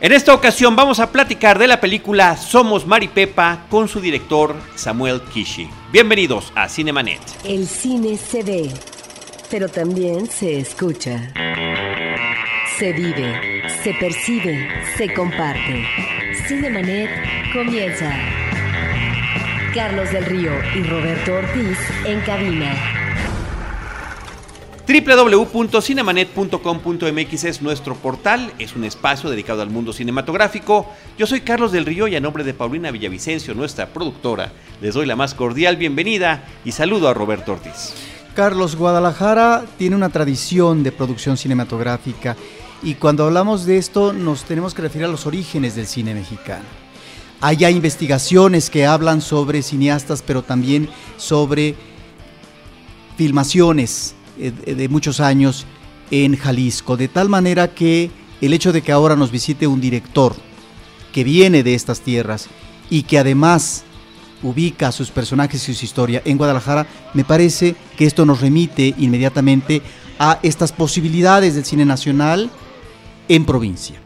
En esta ocasión vamos a platicar de la película Somos Maripepa con su director Samuel Kishi. Bienvenidos a Cinemanet. El cine se ve, pero también se escucha. Se vive, se percibe, se comparte. Cinemanet comienza. Carlos del Río y Roberto Ortiz en cabina www.cinemanet.com.mx es nuestro portal, es un espacio dedicado al mundo cinematográfico. Yo soy Carlos del Río y a nombre de Paulina Villavicencio, nuestra productora, les doy la más cordial bienvenida y saludo a Roberto Ortiz. Carlos, Guadalajara tiene una tradición de producción cinematográfica y cuando hablamos de esto nos tenemos que referir a los orígenes del cine mexicano. Hay ya investigaciones que hablan sobre cineastas, pero también sobre filmaciones de muchos años en Jalisco, de tal manera que el hecho de que ahora nos visite un director que viene de estas tierras y que además ubica sus personajes y su historia en Guadalajara, me parece que esto nos remite inmediatamente a estas posibilidades del cine nacional en provincia.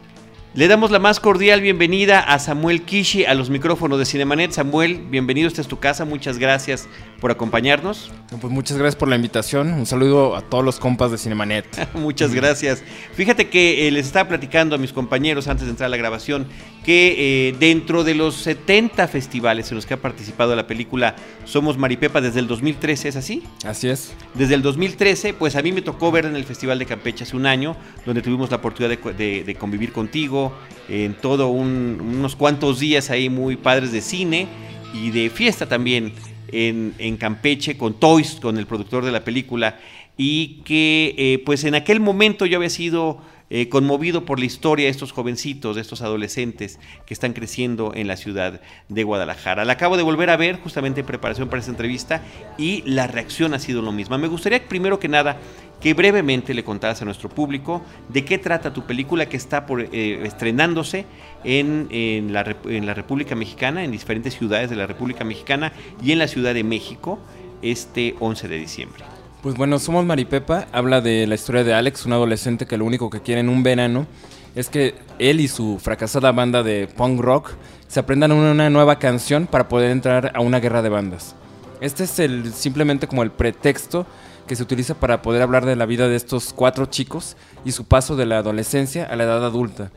Le damos la más cordial bienvenida a Samuel Kishi a los micrófonos de Cinemanet. Samuel, bienvenido, esta es tu casa, muchas gracias por acompañarnos. Pues muchas gracias por la invitación, un saludo a todos los compas de Cinemanet. muchas gracias. Fíjate que eh, les estaba platicando a mis compañeros antes de entrar a la grabación que eh, dentro de los 70 festivales en los que ha participado la película Somos Maripepa desde el 2013, ¿es así? Así es. Desde el 2013, pues a mí me tocó ver en el Festival de Campeche hace un año, donde tuvimos la oportunidad de convivir contigo en todo unos cuantos días ahí muy padres de cine y de fiesta también en, Campeche con Toys, con el productor de la película, y que eh, pues en aquel momento yo había sido eh, conmovido por la historia de estos jovencitos, de estos adolescentes que están creciendo en la ciudad de Guadalajara. La acabo de volver a ver justamente en preparación para esta entrevista y la reacción ha sido lo misma. Me gustaría primero que nada que brevemente le contaras a nuestro público de qué trata tu película que está eh, estrenándose en, en, la, en la República Mexicana, en diferentes ciudades de la República Mexicana y en la Ciudad de México este 11 de diciembre. Pues bueno, Somos Maripepa habla de la historia de Alex, un adolescente que lo único que quiere en un verano es que él y su fracasada banda de punk rock se aprendan una nueva canción para poder entrar a una guerra de bandas. Este es el, simplemente como el pretexto que se utiliza para poder hablar de la vida de estos cuatro chicos y su paso de la adolescencia a la edad adulta.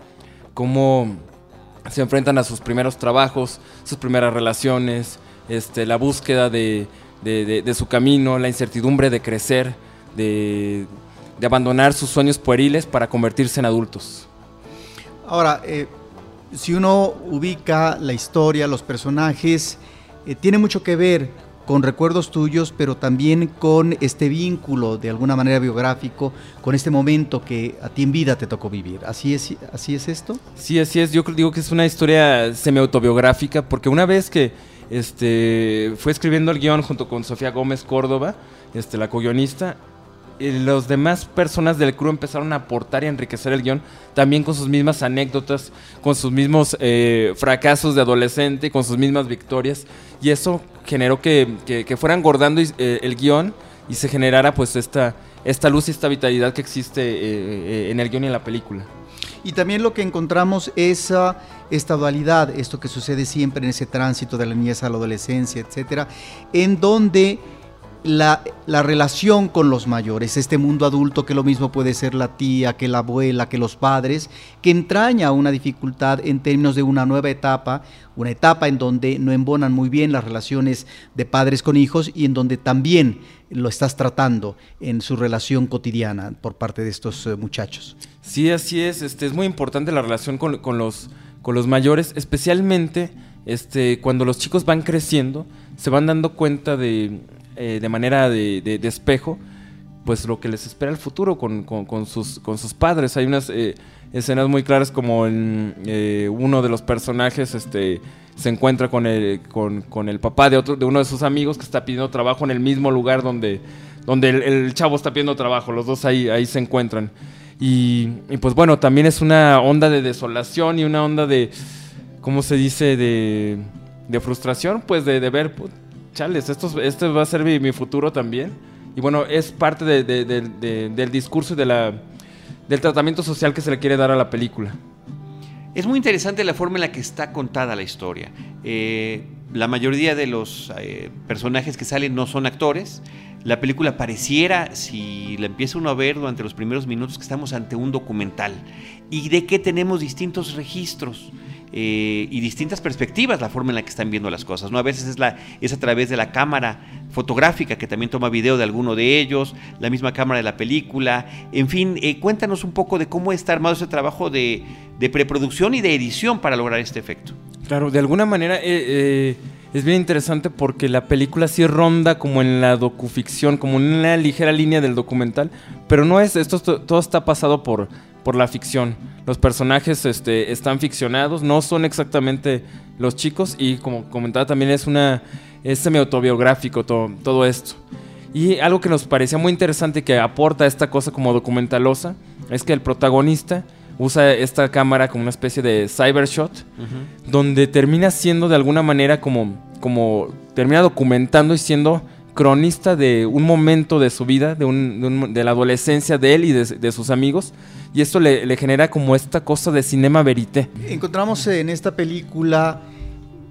Cómo se enfrentan a sus primeros trabajos, sus primeras relaciones, este, la búsqueda de, su camino, la incertidumbre de crecer, de, abandonar sus sueños pueriles para convertirse en adultos. Ahora, eh, si uno ubica la historia, los personajes, eh, tiene mucho que ver con recuerdos tuyos, pero también con este vínculo de alguna manera biográfico, con este momento que a ti en vida te tocó vivir. ¿Así es, así es esto? Sí, así es. Yo digo que es una historia semi-autobiográfica, porque una vez que este, fue escribiendo el guion junto con Sofía Gómez Córdoba, este, la co-guionista, los demás personas del crew empezaron a aportar y enriquecer el guion, también con sus mismas anécdotas, con sus mismos eh, fracasos de adolescente, con sus mismas victorias. Y eso generó que, que, fuera engordando eh, el guion y se generara pues esta, esta luz y esta vitalidad que existe eh, en el guion y en la película. Y también lo que encontramos es esta dualidad, esto que sucede siempre en ese tránsito de la niñez a la adolescencia, etcétera, en donde la, relación con los mayores, este mundo adulto que lo mismo puede ser la tía, que la abuela, que los padres, que entraña una dificultad en términos de una nueva etapa, una etapa en donde no embonan muy bien las relaciones de padres con hijos y en donde también lo estás tratando en su relación cotidiana por parte de estos eh, muchachos. Sí, así es, este, es muy importante la relación con, los, con los mayores, especialmente este, cuando los chicos van creciendo, se van dando cuenta de, eh, de manera de, espejo, pues lo que les espera el futuro con, sus, con sus padres. Hay unas eh, escenas muy claras como eh, uno de los personajes este, se encuentra con el, con, el papá de, otro, de uno de sus amigos que está pidiendo trabajo en el mismo lugar donde, donde el, chavo está pidiendo trabajo. Los dos ahí, ahí se encuentran. Y, pues bueno, también es una onda de desolación y una onda de, ¿cómo se dice? De, de frustración, pues de, de ver, chales, esto, este va a ser mi, futuro también. Y bueno, es parte del discurso y de la, del tratamiento social que se le quiere dar a la película. Es muy interesante la forma en la que está contada la historia. Eh, la mayoría de los eh, personajes que salen no son actores. La película pareciera, si la empieza uno a ver durante los primeros minutos, que estamos ante un documental y de que tenemos distintos registros. Eh, y distintas perspectivas la forma en la que están viendo las cosas. ¿no? A veces es, es a través de la cámara fotográfica que también toma video de alguno de ellos, la misma cámara de la película. En fin, eh, cuéntanos un poco de cómo está armado ese trabajo de, de, preproducción y de edición para lograr este efecto. Claro, de alguna manera eh, es bien interesante porque la película sí ronda como en la docuficción, como en una ligera línea del documental, pero no es, esto todo está pasado por por la ficción. Los personajes este, están ficcionados, no son exactamente los chicos y como comentaba también es una es semi-autobiográfico todo, todo esto. Y algo que nos parecía muy interesante que aporta esta cosa como documentalosa es que el protagonista usa esta cámara como una especie de cybershot, donde termina siendo de alguna manera como, como termina documentando y siendo cronista de un momento de su vida, de, de, la adolescencia de él y de, sus amigos, y esto le, le, genera como esta cosa de cinema verité. Encontramos en esta película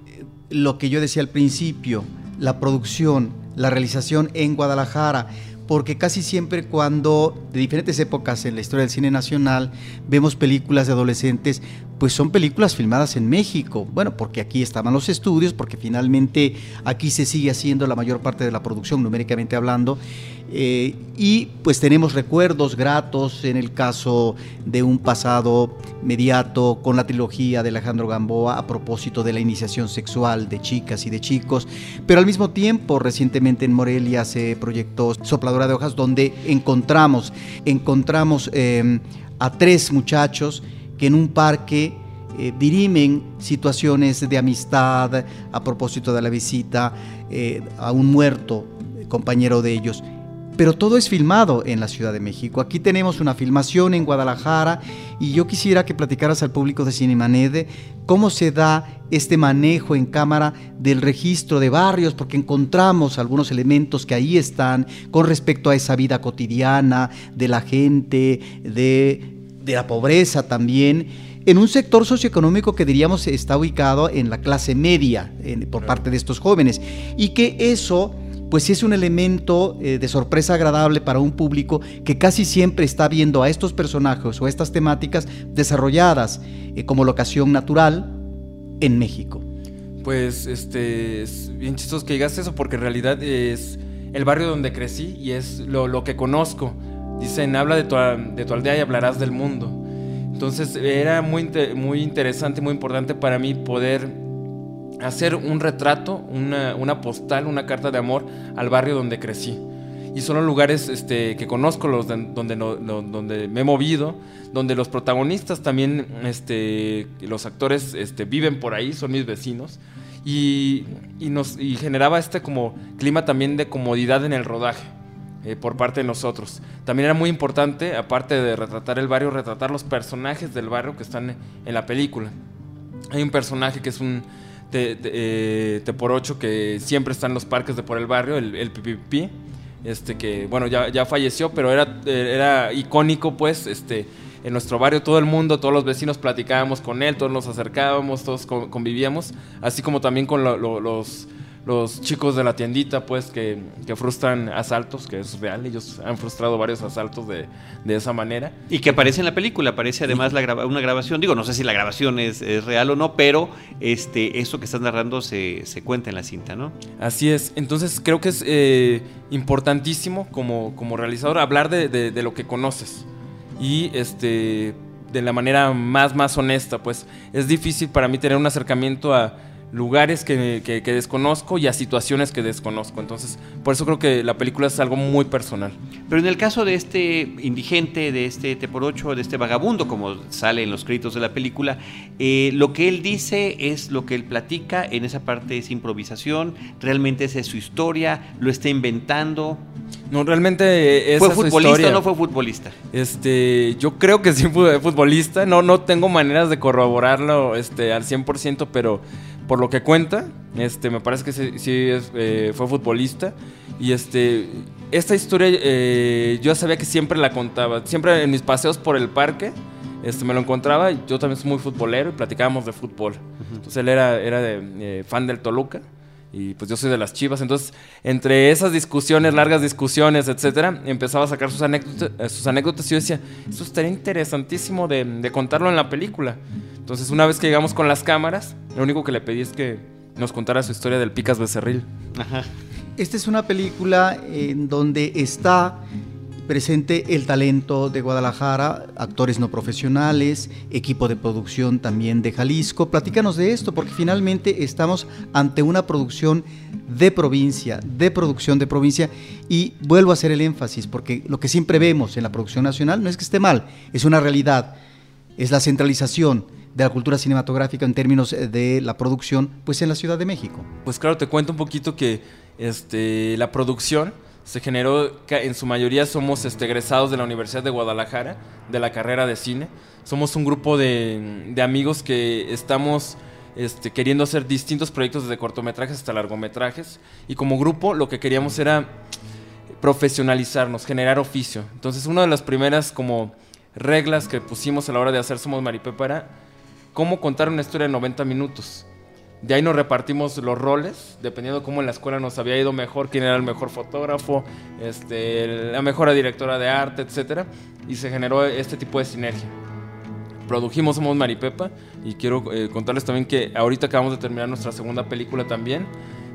eh, lo que yo decía al principio, la producción, la realización en Guadalajara, porque casi siempre cuando de diferentes épocas en la historia del cine nacional vemos películas de adolescentes, pues son películas filmadas en México. Bueno, porque aquí estaban los estudios, porque finalmente aquí se sigue haciendo la mayor parte de la producción, numéricamente hablando. Eh, y pues tenemos recuerdos gratos en el caso de un pasado mediato con la trilogía de Alejandro Gamboa a propósito de la iniciación sexual de chicas y de chicos. Pero al mismo tiempo, recientemente en Morelia se proyectó Sopladora de Hojas, donde encontramos, encontramos eh, a tres muchachos que en un parque eh, dirimen situaciones de amistad a propósito de la visita eh, a un muerto compañero de ellos. Pero todo es filmado en la Ciudad de México. Aquí tenemos una filmación en Guadalajara y yo quisiera que platicaras al público de Cinemanede cómo se da este manejo en cámara del registro de barrios, porque encontramos algunos elementos que ahí están con respecto a esa vida cotidiana de la gente, de de la pobreza también, en un sector socioeconómico que diríamos está ubicado en la clase media por parte de estos jóvenes y que eso pues es un elemento eh, de sorpresa agradable para un público que casi siempre está viendo a estos personajes o estas temáticas desarrolladas eh, como locación natural en México. Pues este es bien chistoso que digas eso porque en realidad es el barrio donde crecí y es lo, lo que conozco. Dicen, habla de tu, de tu aldea y hablarás del mundo. Entonces era muy, muy interesante, muy importante para mí poder hacer un retrato, una, postal, una carta de amor al barrio donde crecí. Y son los lugares este, que conozco, los donde, donde me he movido, donde los protagonistas también, este, los actores este, viven por ahí, son mis vecinos. Y, y, nos, y generaba este como clima también de comodidad en el rodaje. Eh, por parte de nosotros. También era muy importante, aparte de retratar el barrio, retratar los personajes del barrio que están en la película. Hay un personaje que es un te, eh, por ocho que siempre está en los parques de por el barrio, el, el PPP, este que bueno ya, ya falleció, pero era, era icónico pues, este en nuestro barrio todo el mundo, todos los vecinos platicábamos con él, todos nos acercábamos, todos convivíamos, así como también con los los chicos de la tiendita, pues, que, que, frustran asaltos, que es real, ellos han frustrado varios asaltos de, de esa manera. Y que aparece en la película, aparece además la una grabación, digo, no sé si la grabación es, es, real o no, pero este, eso que estás narrando se, se, cuenta en la cinta, ¿no? Así es, entonces creo que es eh, importantísimo como, como realizador hablar de, de, de lo que conoces y este de la manera más, más honesta, pues es difícil para mí tener un acercamiento a lugares que, que, desconozco y a situaciones que desconozco. Entonces, por eso creo que la película es algo muy personal. Pero en el caso de este indigente, de este T por 8, de este vagabundo, como sale en los créditos de la película, eh, lo que él dice es lo que él platica, en esa parte es improvisación, realmente esa es su historia, lo está inventando. No, realmente es ¿Fue futbolista o no fue futbolista? Este, yo creo que sí fue futbolista, no, no tengo maneras de corroborarlo este, al 100%, pero por lo que cuenta, este, me parece que sí, eh, fue futbolista. Y este, esta historia eh, yo sabía que siempre la contaba. Siempre en mis paseos por el parque, este, me lo encontraba, yo también soy muy futbolero y platicábamos de fútbol. Entonces él era, era de, eh, fan del Toluca y pues yo soy de las Chivas. Entonces, entre esas discusiones, largas discusiones, etcétera, empezaba a sacar sus anécdotas, eh, sus anécdotas y yo decía, eso estaría interesantísimo de, de contarlo en la película. Entonces, una vez que llegamos con las cámaras, lo único que le pedí es que nos contara su historia del Picas Becerril. Ajá. Esta es una película en donde está presente el talento de Guadalajara, actores no profesionales, equipo de producción también de Jalisco. Platícanos de esto, porque finalmente estamos ante una producción de provincia, de producción de provincia, y vuelvo a hacer el énfasis, porque lo que siempre vemos en la producción nacional no es que esté mal, es una realidad, es la centralización de la cultura cinematográfica en términos de la producción, pues en la Ciudad de México. Pues claro, te cuento un poquito que este, la producción se generó, en su mayoría somos este, egresados de la Universidad de Guadalajara, de la carrera de cine. Somos un grupo de, de amigos que estamos este, queriendo hacer distintos proyectos desde cortometrajes hasta largometrajes. Y como grupo lo que queríamos era profesionalizarnos, generar oficio. Entonces una de las primeras como reglas que pusimos a la hora de hacer Somos Maripepa era cómo contar una historia en 90 minutos. De ahí nos repartimos los roles, dependiendo de cómo en la escuela nos había ido mejor, quién era el mejor fotógrafo, este, la mejor directora de arte, etc. Y se generó este tipo de sinergia. Produjimos Somos Maripepa y quiero eh, contarles también que ahorita acabamos de terminar nuestra segunda película también.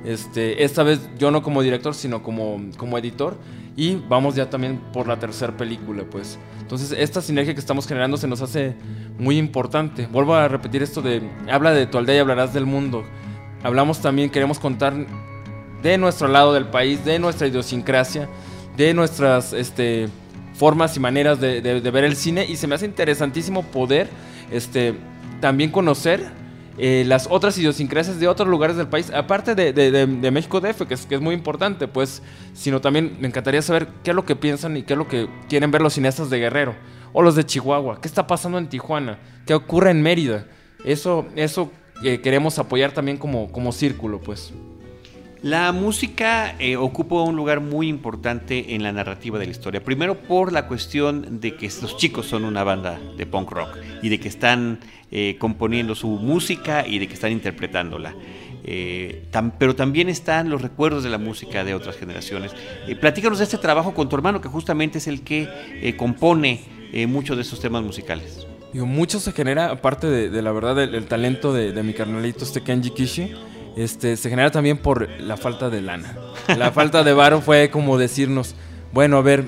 Este, esta vez yo no como director, sino como, como editor. Y vamos ya también por la tercera película, pues. Entonces, esta sinergia que estamos generando se nos hace muy importante. Vuelvo a repetir esto de, habla de tu aldea y hablarás del mundo. Hablamos también, queremos contar de nuestro lado del país, de nuestra idiosincrasia, de nuestras este, formas y maneras de, de ver el cine. Y se me hace interesantísimo poder este, también conocer eh, las otras idiosincrasias de otros lugares del país, aparte de, de, México DF, que es, que es muy importante, pues, sino también me encantaría saber qué es lo que piensan y qué es lo que quieren ver los cineastas de Guerrero o los de Chihuahua, qué está pasando en Tijuana, qué ocurre en Mérida. Eso, eso eh, queremos apoyar también como, como círculo, pues. La música eh, ocupa un lugar muy importante en la narrativa de la historia. Primero por la cuestión de que estos chicos son una banda de punk rock y de que están eh, componiendo su música y de que están interpretándola. Eh, pero también están los recuerdos de la música de otras generaciones. platícanos de este trabajo con tu hermano, que justamente es el que compone muchos de esos temas musicales. Mucho se genera, aparte de, la verdad, del, talento de, de mi carnalito, este Kenji Kishi este, se genera también por la falta de lana. La falta de varo fue como decirnos, bueno, a ver,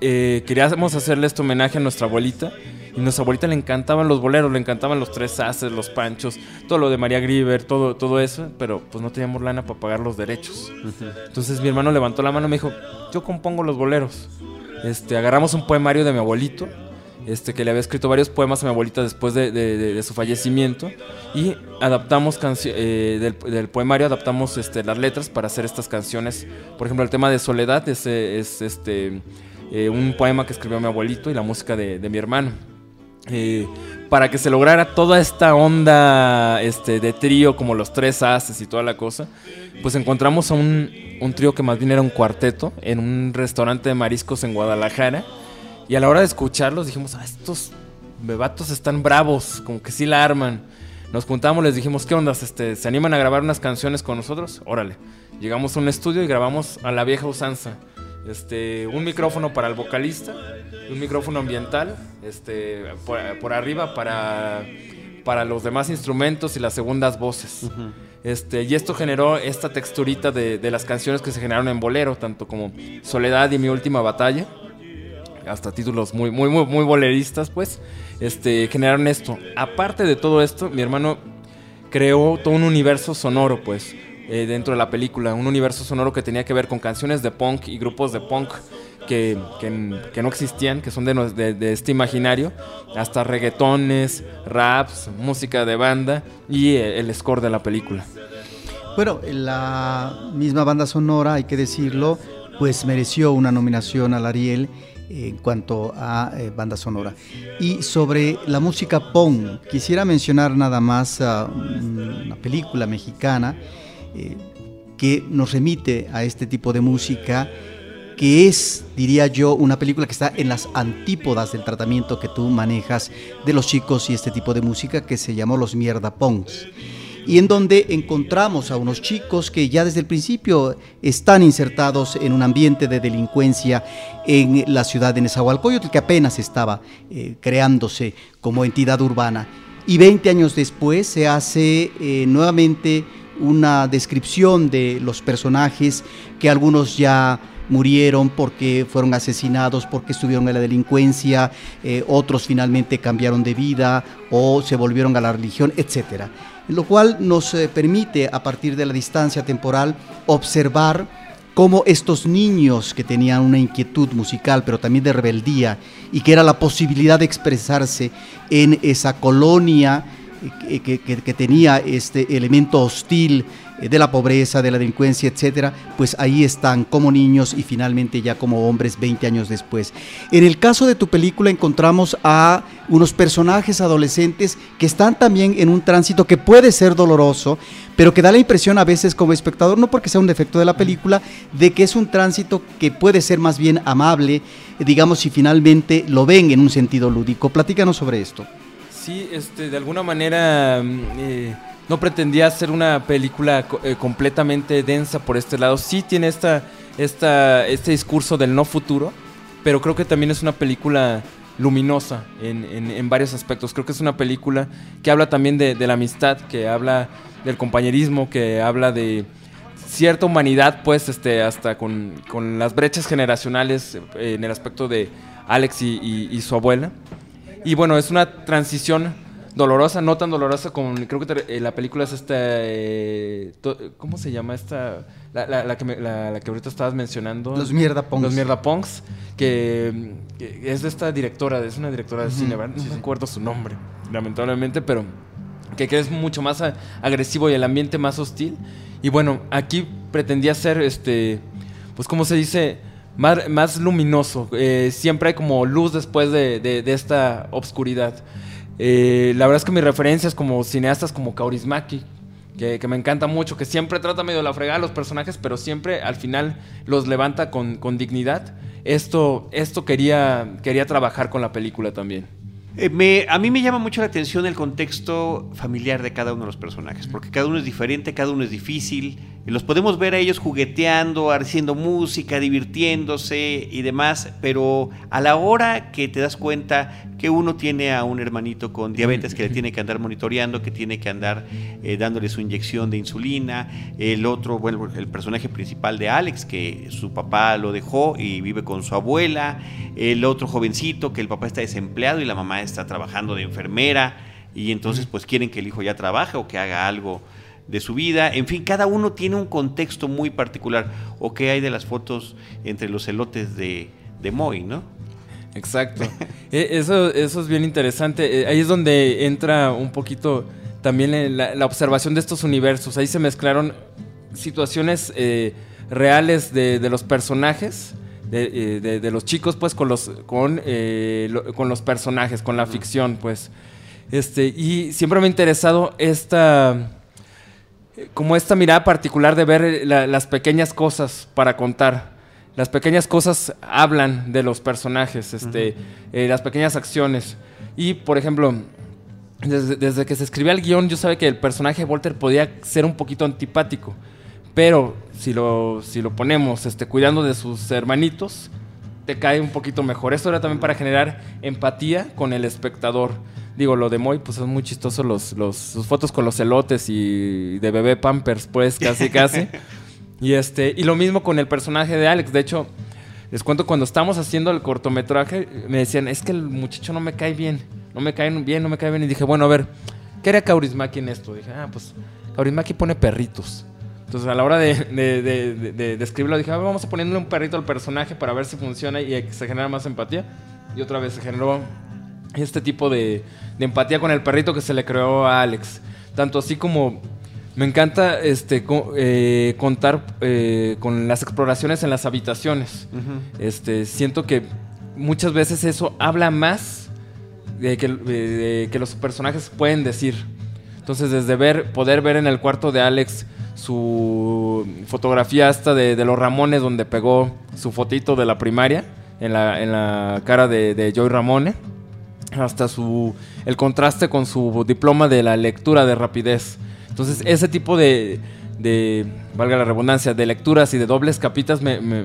eh, queríamos hacerle este homenaje a nuestra abuelita. Y a nuestra abuelita le encantaban los boleros, le encantaban los tres haces, los panchos, todo lo de María Grieber, todo, todo eso, pero pues no teníamos lana para pagar los derechos. Entonces mi hermano levantó la mano y me dijo, yo compongo los boleros. Este, agarramos un poemario de mi abuelito, este, que le había escrito varios poemas a mi abuelita después de, su fallecimiento y adaptamos eh, del, poemario adaptamos este, las letras para hacer estas canciones. Por ejemplo el tema de soledad es, es este eh, un poema que escribió mi abuelito y la música de, mi hermano. Eh, para que se lograra toda esta onda este, de trío como los tres haces y toda la cosa pues encontramos a un, un trío que más bien era un cuarteto en un restaurante de mariscos en Guadalajara y a la hora de escucharlos dijimos, ah, estos bebatos están bravos, como que sí la arman. Nos juntamos, les dijimos, ¿qué onda? Este, ¿Se animan a grabar unas canciones con nosotros? Órale. Llegamos a un estudio y grabamos a la vieja usanza. Este, un micrófono para el vocalista, un micrófono ambiental, este, por, arriba para, para los demás instrumentos y las segundas voces. Este, y esto generó esta texturita de, de, las canciones que se generaron en bolero, tanto como Soledad y Mi Última Batalla hasta títulos muy, muy, muy, muy boleristas, pues, este, generaron esto. Aparte de todo esto, mi hermano creó todo un universo sonoro, pues, eh, dentro de la película. Un universo sonoro que tenía que ver con canciones de punk y grupos de punk que, que, no existían, que son de, de, este imaginario, hasta reggaetones, raps, música de banda y eh, el score de la película. Bueno, la misma banda sonora, hay que decirlo, pues mereció una nominación al Ariel en cuanto a eh, banda sonora. Y sobre la música punk, quisiera mencionar nada más una película mexicana eh, que nos remite a este tipo de música que es, diría yo, una película que está en las antípodas del tratamiento que tú manejas de los chicos y este tipo de música que se llamó los mierda pongs y en donde encontramos a unos chicos que ya desde el principio están insertados en un ambiente de delincuencia en la ciudad de Nezahualcóyotl, que apenas estaba eh, creándose como entidad urbana. Y 20 años después se hace eh, nuevamente una descripción de los personajes que algunos ya murieron porque fueron asesinados, porque estuvieron en la delincuencia, eh, otros finalmente cambiaron de vida o se volvieron a la religión, etcétera lo cual nos eh, permite a partir de la distancia temporal observar cómo estos niños que tenían una inquietud musical, pero también de rebeldía, y que era la posibilidad de expresarse en esa colonia eh, que, tenía este elemento hostil de la pobreza, de la delincuencia, etcétera, pues ahí están como niños y finalmente ya como hombres 20 años después. En el caso de tu película encontramos a unos personajes adolescentes que están también en un tránsito que puede ser doloroso, pero que da la impresión a veces como espectador, no porque sea un defecto de la película, de que es un tránsito que puede ser más bien amable, digamos, si finalmente lo ven en un sentido lúdico. Platícanos sobre esto. Sí, este, de alguna manera... Mm, eh, no pretendía hacer una película eh, completamente densa por este lado. Sí tiene esta, esta, este discurso del no futuro, pero creo que también es una película luminosa en, varios aspectos. Creo que es una película que habla también de, la amistad, que habla del compañerismo, que habla de cierta humanidad, pues, este, hasta con, las brechas generacionales eh, en el aspecto de Alex y su abuela. Y bueno, es una transición dolorosa, no tan dolorosa como creo que eh, la película es esta, eh, ¿cómo se llama esta? La, que la, que ahorita estabas mencionando. Los Mierda Punks. Los Mierda Punks, que, es de esta directora, es una directora de cine, no me acuerdo su nombre, lamentablemente, pero que, que, es mucho más agresivo y el ambiente más hostil. Y bueno, aquí pretendía ser, este, pues como se dice, más, más luminoso. Eh, siempre hay como luz después de, de, de esta obscuridad. Eh, la verdad es que mis referencias como cineastas como Kaurismaki, que, que, me encanta mucho, que siempre trata medio la fregada a los personajes, pero siempre al final los levanta con, con dignidad. Esto, esto quería, quería trabajar con la película también. Eh, a mí me llama mucho la atención el contexto familiar de cada uno de los personajes, porque cada uno es diferente, cada uno es difícil, los podemos ver a ellos jugueteando, haciendo música, divirtiéndose y demás, pero a la hora que te das cuenta que uno tiene a un hermanito con diabetes que le tiene que andar monitoreando, que tiene que andar eh, dándole su inyección de insulina, el otro, bueno, el personaje principal de Alex, que su papá lo dejó y vive con su abuela, el otro jovencito que el papá está desempleado y la mamá está trabajando de enfermera, y entonces pues quieren que el hijo ya trabaje o que haga algo de su vida. En fin, cada uno tiene un contexto muy particular. ¿O qué hay de las fotos entre los elotes de, de Moy, no? Exacto. E, eso, eso es bien interesante. Eh, ahí es donde entra un poquito también la, observación de estos universos. Ahí se mezclaron situaciones eh, reales de, los personajes. Eh, de, los chicos pues con los con, con los personajes con la ficción pues este y siempre me ha interesado esta como esta mirada particular de ver eh, las pequeñas cosas para contar. Las pequeñas cosas hablan de los personajes, este, eh, las pequeñas acciones. Y, por ejemplo, desde, que se escribía el guion, yo sabía que el personaje de Walter podía ser un poquito antipático. Pero si lo, si lo ponemos este, cuidando de sus hermanitos, te cae un poquito mejor. Esto era también para generar empatía con el espectador. Digo, lo de Moy, pues son muy chistosos los, los, sus fotos con los elotes y de bebé Pampers, pues, casi, casi. y, este, y lo mismo con el personaje de Alex. De hecho, les cuento, cuando estábamos haciendo el cortometraje, me decían, es que el muchacho no me cae bien. No me cae bien, no me cae bien. Y dije, bueno, a ver, ¿qué era Kaurismaki en esto? Dije, ah, pues, Kaurismaki pone perritos. Entonces, a la hora de, de, de, escribirlo, dije, vamos a ponerle un perrito al personaje para ver si funciona y se genera más empatía. Y otra vez se generó este tipo de, empatía con el perrito que se le creó a Alex. Tanto así como me encanta este, eh, contar eh, con las exploraciones en las habitaciones. este, siento que muchas veces eso habla más de que, de que los personajes pueden decir. Entonces, desde ver, poder ver en el cuarto de Alex su fotografía hasta de, los Ramones, donde pegó su fotito de la primaria en la, en la cara de, de Joy Ramone, hasta su, el contraste con su diploma de la lectura de rapidez. Entonces, ese tipo de, de, valga la redundancia, de lecturas y de dobles capitas, me, me-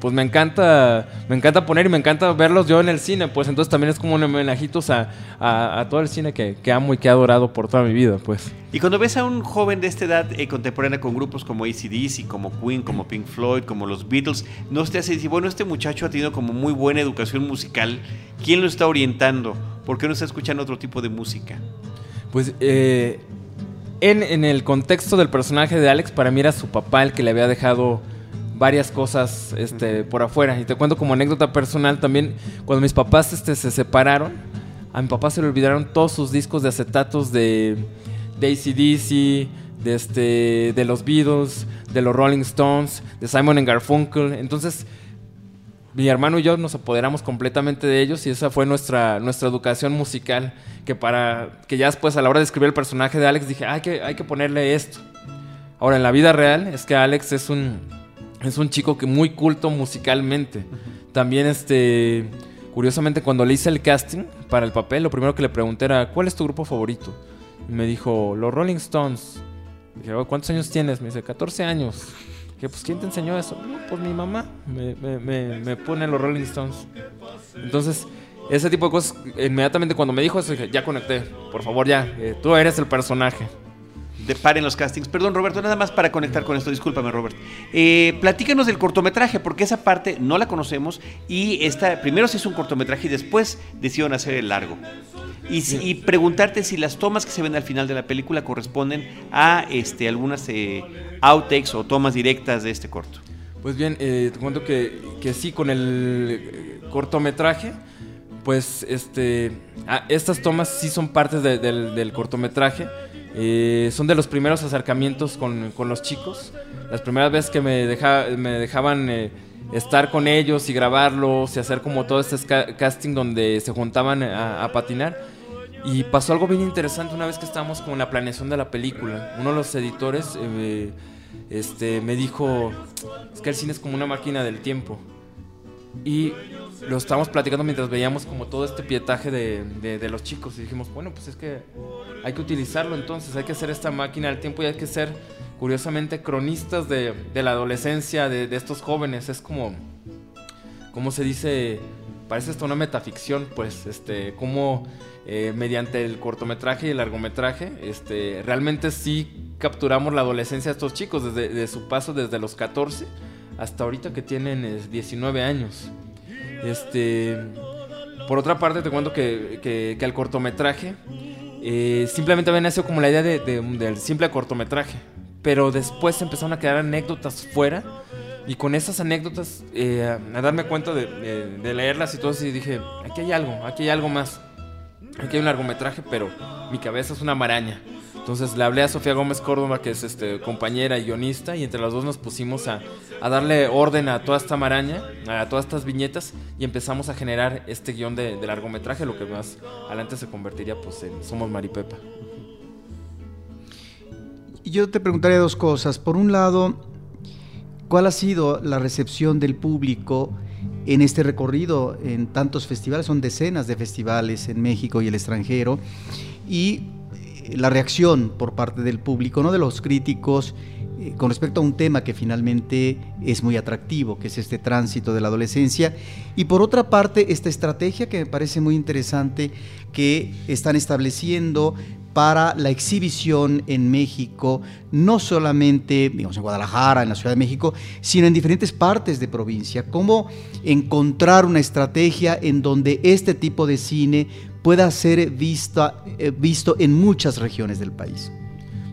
pues me encanta, me encanta poner y me encanta verlos yo en el cine, pues entonces también es como un homenajitos a, a, a todo el cine que, que amo y que he adorado por toda mi vida, pues. Y cuando ves a un joven de esta edad eh, contemporánea con grupos como ACDC, como Queen, como Pink Floyd, como los Beatles, ¿no te hace decir, bueno, este muchacho ha tenido como muy buena educación musical? ¿Quién lo está orientando? ¿Por qué no está escuchando otro tipo de música? Pues eh, en, en el contexto del personaje de Alex, para mí era su papá el que le había dejado varias cosas este, por afuera. Y te cuento como anécdota personal también, cuando mis papás este, se separaron, a mi papá se le olvidaron todos sus discos de acetatos de, de ACDC, de, este, de los Beatles, de los Rolling Stones, de Simon and Garfunkel. Entonces, mi hermano y yo nos apoderamos completamente de ellos y esa fue nuestra, nuestra educación musical. Que para que ya después a la hora de escribir el personaje de Alex dije, "Ah, hay que, hay que ponerle esto. Ahora, en la vida real es que Alex es un, es un chico que muy culto musicalmente. También, este, curiosamente, cuando le hice el casting para el papel, lo primero que le pregunté era, ¿cuál es tu grupo favorito? Y me dijo, los Rolling Stones. Dije, "Oh, ¿cuántos años tienes? Me dice, 14 años. Dije, pues ¿quién te enseñó eso? No, pues mi mamá me, me, me, me pone los Rolling Stones. Entonces, ese tipo de cosas, inmediatamente cuando me dijo eso, dije, ya conecté. Por favor, ya, eh, tú eres el personaje. De paren los castings. Perdón, Roberto, nada más para conectar con esto. Discúlpame, Robert. Eh, platícanos del cortometraje, porque esa parte no la conocemos. Y esta, primero se hizo un cortometraje y después decidieron hacer el largo. Y, si- y preguntarte si las tomas que se ven al final de la película corresponden a este, algunas eh, outtakes o tomas directas de este corto. Pues bien, eh, te cuento que, que sí, con el eh, cortometraje, pues este, ah, estas tomas sí son partes de- del, del cortometraje. Eh, son de los primeros acercamientos con, con los chicos. Las primeras veces que me, deja- me dejaban eh, estar con ellos y grabarlos y hacer como todo este casting donde se juntaban a, a patinar. Y pasó algo bien interesante una vez que estábamos con la planeación de la película. Uno de los editores eh, este, me dijo, es que el cine es como una máquina del tiempo. Y lo estábamos platicando mientras veíamos como todo este pietaje de, de- los chicos. Y dijimos, bueno, pues es que hay que utilizarlo entonces, hay que hacer esta máquina del tiempo y hay que ser, curiosamente, cronistas de, de la adolescencia de, de estos jóvenes. Es como, ¿cómo se dice? Parece hasta una metaficción, pues, este, como eh, mediante el cortometraje y el largometraje, este, realmente sí capturamos la adolescencia de estos chicos, desde de su paso desde los 14 hasta ahorita que tienen eh, 19 años. Este, por otra parte, te cuento que, que, que el cortometraje eh, simplemente había nacido como la idea de- de- del simple cortometraje, pero después empezaron a quedar anécdotas fuera y con esas anécdotas eh, a darme cuenta de, de- de leerlas y todo y dije, aquí hay algo, aquí hay algo más. Aquí hay un largometraje, pero mi cabeza es una maraña. Entonces le hablé a Sofía Gómez Córdoba, que es este, compañera y guionista, y entre las dos nos pusimos a, a darle orden a toda esta maraña, a todas estas viñetas, y empezamos a generar este guion de, de largometraje, lo que más adelante se convertiría pues, en Somos Maripepa. Yo te preguntaría dos cosas. Por un lado, ¿cuál ha sido la recepción del público en este recorrido en tantos festivales? Son decenas de festivales en México y el extranjero. Y eh, la reacción por parte del público, no de los críticos, eh, con respecto a un tema que finalmente es muy atractivo, que es este tránsito de la adolescencia. Y por otra parte, esta estrategia que me parece muy interesante que están estableciendo para la exhibición en México, no solamente digamos, en Guadalajara, en la Ciudad de México, sino en diferentes partes de provincia. Cómo encontrar una estrategia en donde este tipo de cine pueda ser vista, eh, visto en muchas regiones del país.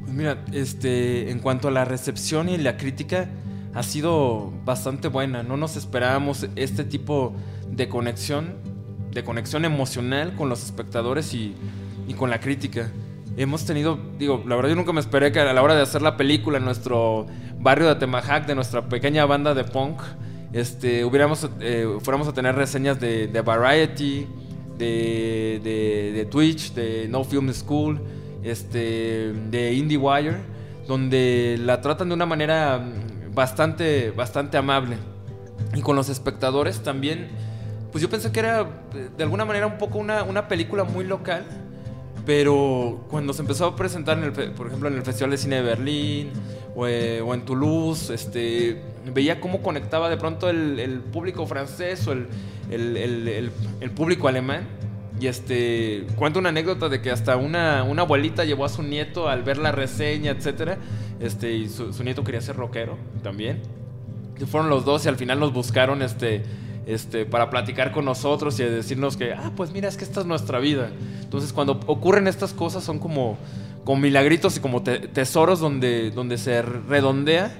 Pues mira, este, en cuanto a la recepción y la crítica, ha sido bastante buena. No nos esperábamos este tipo de conexión, de conexión emocional con los espectadores y, y con la crítica. Hemos tenido, digo, la verdad yo nunca me esperé que a la hora de hacer la película en nuestro barrio de Atemajac, de nuestra pequeña banda de punk, este, hubiéramos, eh, fuéramos a tener reseñas de, de Variety, de, de, de Twitch, de No Film School, este, de IndieWire. donde la tratan de una manera bastante, bastante amable. Y con los espectadores también, pues yo pensé que era de alguna manera un poco una, una película muy local, pero cuando se empezó a presentar, por ejemplo, en el Festival de Cine de Berlín o, eh, o en Toulouse, este, veía cómo conectaba de pronto el, el público francés o el, el, público alemán. Y este, cuento una anécdota de que hasta una, una abuelita llevó a su nieto al ver la reseña, etcétera. Este, y su, nieto quería ser rockero también. Y fueron los dos y al final nos buscaron este, este, para platicar con nosotros y decirnos que, ah, pues mira, es que esta es nuestra vida. Entonces, cuando ocurren estas cosas, son como, como milagritos y como tesoros donde, donde se redondea,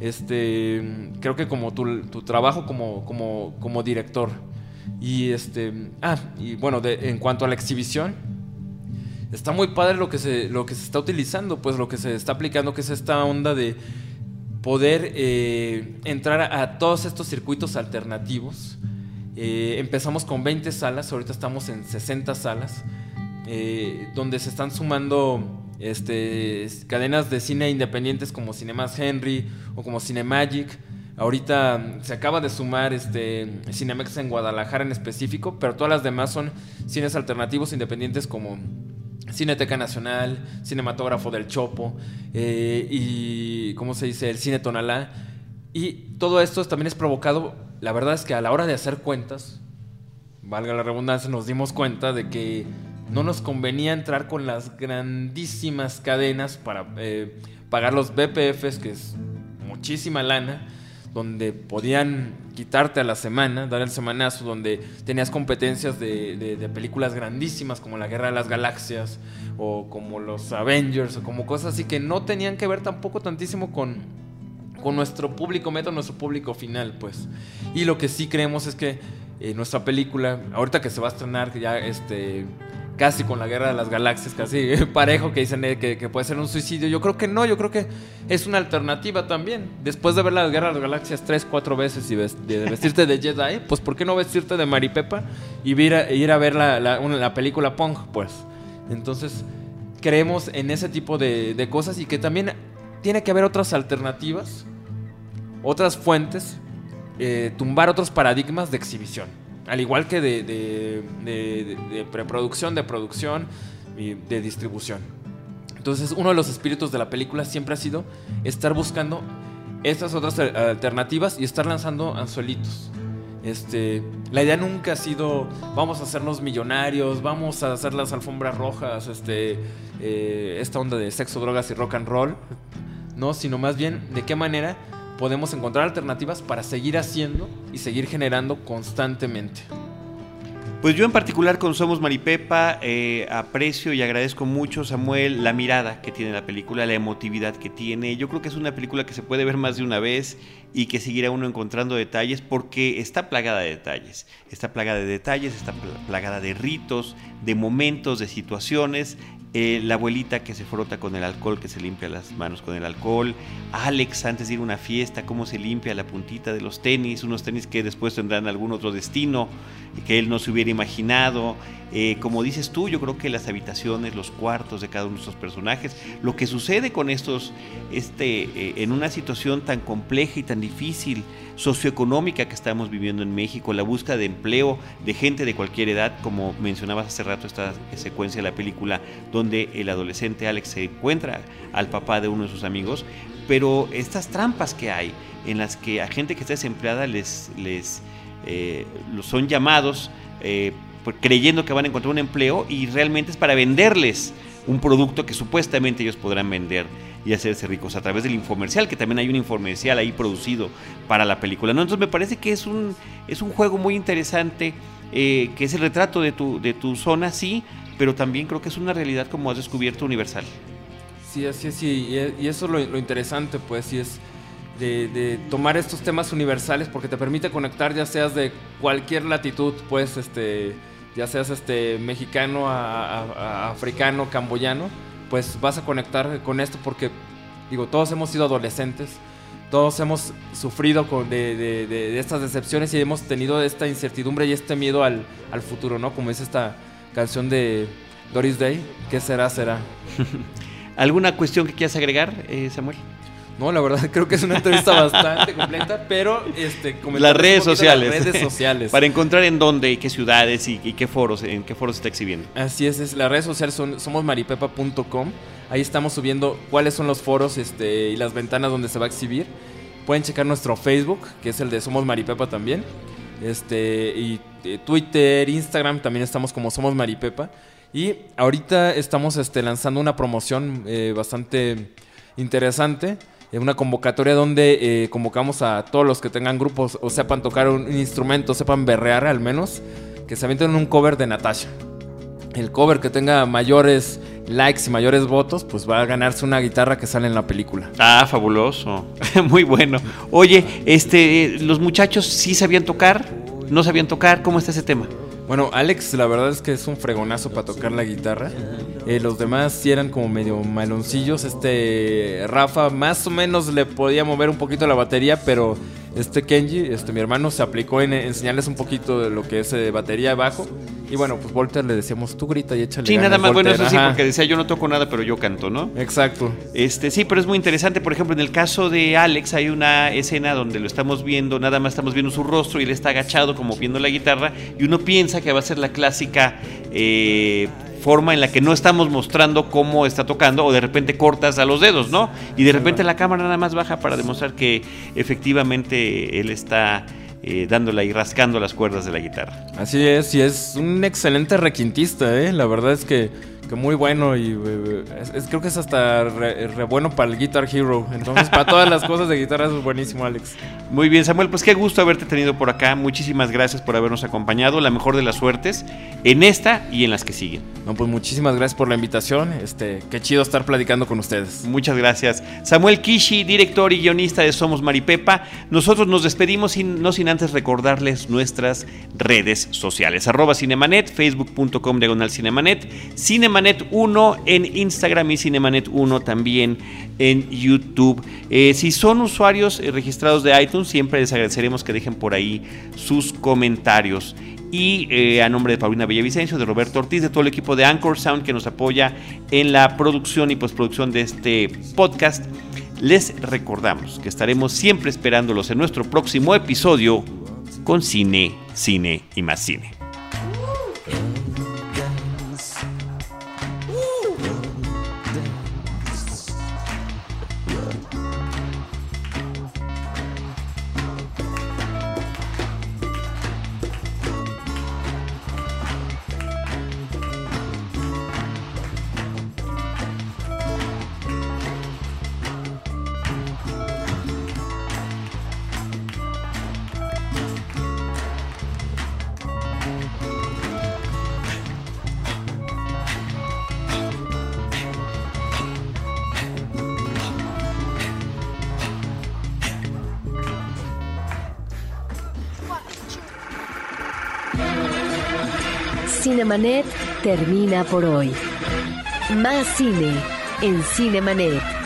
este, creo que como tu, tu trabajo como, como, como director. Y este, ah, y bueno, en cuanto a la exhibición, está muy padre lo que se, lo que se está utilizando, pues lo que se está aplicando, que es esta onda de poder eh, entrar a, todos estos circuitos alternativos. Eh, empezamos con 20 salas, ahorita estamos en 60 salas, eh, donde se están sumando este, cadenas de cine independientes como Cinemas Henry o como Cinemagic. Ahorita se acaba de sumar este, Cinemex en Guadalajara en específico, pero todas las demás son cines alternativos independientes como Cineteca Nacional, Cinematógrafo del Chopo eh, y, ¿cómo se dice?, el Cine Tonalá. Y todo esto también es provocado, la verdad es que a la hora de hacer cuentas, valga la redundancia, nos dimos cuenta de que no nos convenía entrar con las grandísimas cadenas para eh, pagar los BPFs, que es muchísima lana donde podían quitarte a la semana, dar el semanazo, donde tenías competencias de, películas grandísimas como La Guerra de las Galaxias o como los Avengers o como cosas así que no tenían que ver tampoco tantísimo con, con nuestro público meta, nuestro público final, pues. Y lo que sí creemos es que eh, nuestra película, ahorita que se va a estrenar ya este casi con la guerra de las galaxias, casi parejo que dicen eh, que, puede ser un suicidio. Yo creo que no, yo creo que es una alternativa también. Después de ver la guerra de las galaxias tres, cuatro veces y de vestirte de Jedi, pues ¿por qué no vestirte de Maripepa y ir a, ir a ver la, la, película Pong? Pues entonces creemos en ese tipo de, de cosas y que también tiene que haber otras alternativas, otras fuentes, eh, tumbar otros paradigmas de exhibición al igual que de, preproducción, de producción y de distribución. Entonces, uno de los espíritus de la película siempre ha sido estar buscando estas otras alternativas y estar lanzando anzuelitos. Este, la idea nunca ha sido vamos a hacernos millonarios, vamos a hacer las alfombras rojas, este, eh, esta onda de sexo, drogas y rock and roll, no, sino más bien de qué manera podemos encontrar alternativas para seguir haciendo y seguir generando constantemente. Pues yo en particular con Somos Maripepa eh, aprecio y agradezco mucho, Samuel, la mirada que tiene la película, la emotividad que tiene. Yo creo que es una película que se puede ver más de una vez y que seguirá uno encontrando detalles porque está plagada de detalles. Está plagada de detalles, está plagada de ritos, de momentos, de situaciones eh, la abuelita que se frota con el alcohol, que se limpia las manos con el alcohol, Alex antes de ir a una fiesta, cómo se limpia la puntita de los tenis, unos tenis que después tendrán algún otro destino que él no se hubiera imaginado. Eh, como dices tú, yo creo que las habitaciones, los cuartos de cada uno de estos personajes, lo que sucede con estos, este, eh, en una situación tan compleja y tan difícil, socioeconómica que estamos viviendo en México, la búsqueda de empleo de gente de cualquier edad, como mencionabas hace rato esta secuencia de la película, donde el adolescente Alex se encuentra al papá de uno de sus amigos, pero estas trampas que hay en las que a gente que está desempleada les, eh, son llamados eh, creyendo que van a encontrar un empleo y realmente es para venderles un producto que supuestamente ellos podrán vender y hacerse ricos a través del infomercial, que también hay un infomercial ahí producido para la película. ¿no? Entonces me parece que es un, es un juego muy interesante, eh, que es el retrato de tu, de tu zona, sí, pero también creo que es una realidad como has descubierto universal. Sí, así es, sí, y, eso es lo, interesante, pues, sí es de, tomar estos temas universales porque te permite conectar ya seas de cualquier latitud, pues, este, ya seas este mexicano, a, africano, camboyano, pues vas a conectar con esto porque, digo, todos hemos sido adolescentes, todos hemos sufrido con, de, estas decepciones y hemos tenido esta incertidumbre y este miedo al, al futuro, ¿no? Como es esta canción de Doris Day, ¿qué será, será? ¿Alguna cuestión que quieras agregar, eh, Samuel? No, la verdad creo que es una entrevista bastante completa, pero este las redes sociales. Las redes sociales. Para encontrar en dónde, qué ciudades y, qué foros, en qué foros se está exhibiendo. Así es, es las redes sociales son somosmaripepa.com. Ahí estamos subiendo cuáles son los foros este, y las ventanas donde se va a exhibir. Pueden checar nuestro Facebook, que es el de Somos Maripepa también. Este, y eh, Twitter, Instagram, también estamos como Somos Maripepa. Y ahorita estamos este, lanzando una promoción eh, bastante interesante una convocatoria donde eh, convocamos a todos los que tengan grupos o sepan tocar un, instrumento, sepan berrear al menos, que se avienten un cover de Natasha. El cover que tenga mayores likes y mayores votos, pues va a ganarse una guitarra que sale en la película. Ah, fabuloso. Muy bueno. Oye, este, los muchachos sí sabían tocar, no sabían tocar, ¿cómo está ese tema? Bueno, Alex, la verdad es que es un fregonazo para tocar la guitarra. Eh, los demás sí eran como medio maloncillos. Este Rafa más o menos le podía mover un poquito la batería, pero este Kenji, este mi hermano, se aplicó en enseñarles un poquito de lo que es eh, batería bajo. Y bueno, pues Volter le decíamos, tú grita y échale. Sí, nada más, bueno, eso sí, porque decía yo no toco nada, pero yo canto, ¿no? Exacto. Este, sí, pero es muy interesante. Por ejemplo, en el caso de Alex, hay una escena donde lo estamos viendo, nada más estamos viendo su rostro y él está agachado, como viendo la guitarra, y uno piensa que va a ser la clásica. Eh, forma en la que no estamos mostrando cómo está tocando o de repente cortas a los dedos, ¿no? Y de repente la cámara nada más baja para demostrar que efectivamente él está eh, dándole y rascando las cuerdas de la guitarra. Así es, y es un excelente requintista, ¿eh? La verdad es que que muy bueno y eh, es, creo que es hasta re, bueno para el Guitar Hero. Entonces, para todas las cosas de guitarra es buenísimo, Alex. Muy bien, Samuel, pues qué gusto haberte tenido por acá. Muchísimas gracias por habernos acompañado. La mejor de las suertes en esta y en las que siguen. No, pues muchísimas gracias por la invitación. Este, qué chido estar platicando con ustedes. Muchas gracias. Samuel Kishi, director y guionista de Somos Maripepa. Nosotros nos despedimos sin, no sin antes recordarles nuestras redes sociales. Arroba Cinemanet, facebook.com diagonal Cinemanet, Cinemanet Cinemanet1 en Instagram y Cinemanet1 también en YouTube. Eh, si son usuarios eh, registrados de iTunes, siempre les agradeceremos que dejen por ahí sus comentarios. Y eh, a nombre de Paulina Villavicencio, de Roberto Ortiz, de todo el equipo de Anchor Sound que nos apoya en la producción y postproducción de este podcast, les recordamos que estaremos siempre esperándolos en nuestro próximo episodio con cine, cine y más cine. Termina por hoy. Más cine en Cinemanet.